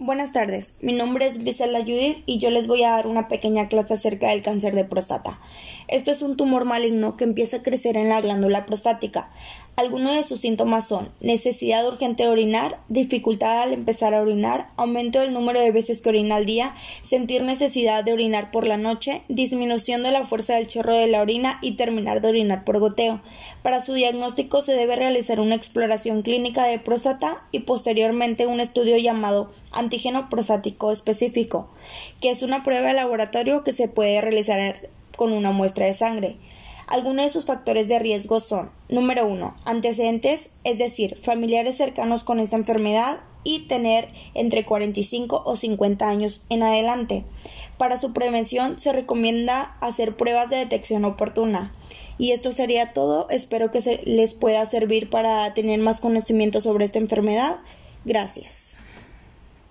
Buenas tardes, mi nombre es Griselda Judith y yo les voy a dar una pequeña clase acerca del cáncer de próstata. Esto es un tumor maligno que empieza a crecer en la glándula prostática. Algunos de sus síntomas son necesidad urgente de orinar, dificultad al empezar a orinar, aumento del número de veces que orina al día, sentir necesidad de orinar por la noche, disminución de la fuerza del chorro de la orina y terminar de orinar por goteo. Para su diagnóstico se debe realizar una exploración clínica de próstata y posteriormente un estudio llamado antígeno prostático específico, que es una prueba de laboratorio que se puede realizar con una muestra de sangre. Algunos de sus factores de riesgo son número 1. Antecedentes, es decir, familiares cercanos con esta enfermedad y tener entre 45 o 50 años en adelante. Para su prevención se recomienda hacer pruebas de detección oportuna. Y esto sería todo. Espero que se les pueda servir para tener más conocimiento sobre esta enfermedad. Gracias.